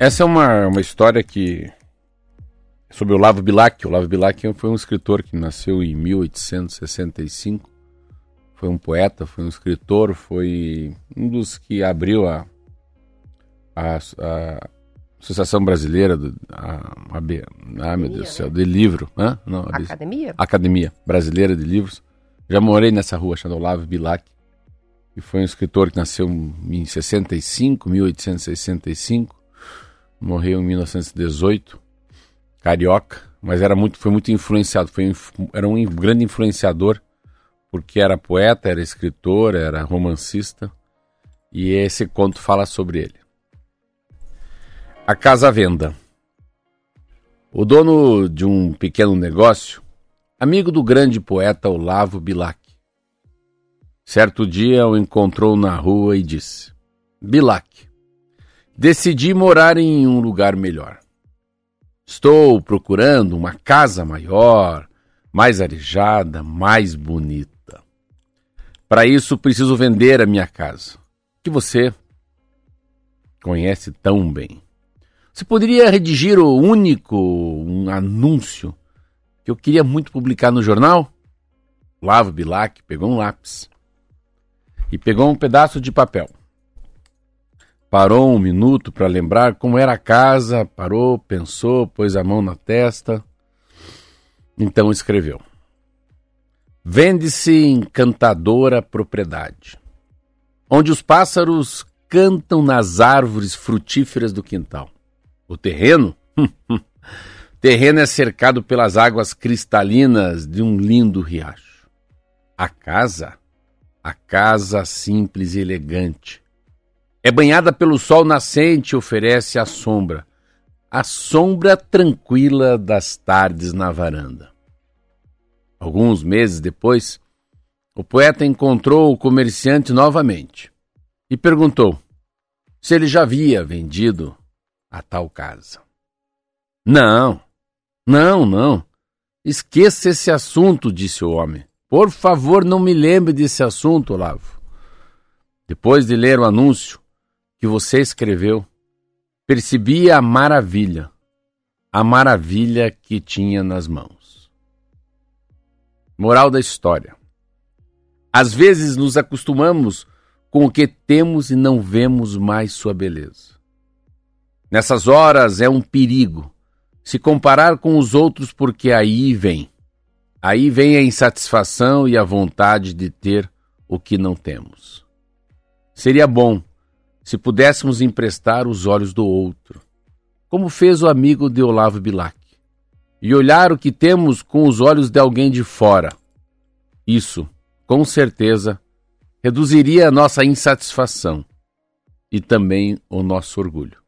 Essa é uma, uma história que sobre o Lavo Bilac. O Lavo Bilac foi um escritor que nasceu em 1865. Foi um poeta, foi um escritor, foi um dos que abriu a, a, a Associação Brasileira do, a, a, ah, meu Deus do céu, né? de livro, Hã? Não, Academia? Academia Brasileira de Livros. Já morei nessa rua chamada Olavo Bilac, que foi um escritor que nasceu em 65, 1865, morreu em 1918 carioca, mas era muito, foi muito influenciado, foi, era um grande influenciador, porque era poeta, era escritor, era romancista, e esse conto fala sobre ele. A casa à venda. O dono de um pequeno negócio, amigo do grande poeta Olavo Bilac, certo dia o encontrou na rua e disse: Bilac, decidi morar em um lugar melhor. Estou procurando uma casa maior, mais arejada, mais bonita. Para isso preciso vender a minha casa, que você conhece tão bem. Você poderia redigir o único um anúncio que eu queria muito publicar no jornal? Lavo Bilac pegou um lápis e pegou um pedaço de papel Parou um minuto para lembrar como era a casa, parou, pensou, pôs a mão na testa. Então escreveu: Vende-se encantadora propriedade, onde os pássaros cantam nas árvores frutíferas do quintal. O terreno? terreno é cercado pelas águas cristalinas de um lindo riacho. A casa? A casa simples e elegante é banhada pelo sol nascente oferece a sombra, a sombra tranquila das tardes na varanda. Alguns meses depois, o poeta encontrou o comerciante novamente e perguntou se ele já havia vendido a tal casa. Não, não, não. Esqueça esse assunto, disse o homem. Por favor, não me lembre desse assunto, Olavo. Depois de ler o anúncio, que você escreveu, percebia a maravilha, a maravilha que tinha nas mãos. Moral da história: às vezes nos acostumamos com o que temos e não vemos mais sua beleza. Nessas horas é um perigo se comparar com os outros, porque aí vem. Aí vem a insatisfação e a vontade de ter o que não temos. Seria bom se pudéssemos emprestar os olhos do outro, como fez o amigo de Olavo Bilac, e olhar o que temos com os olhos de alguém de fora. Isso, com certeza, reduziria a nossa insatisfação e também o nosso orgulho.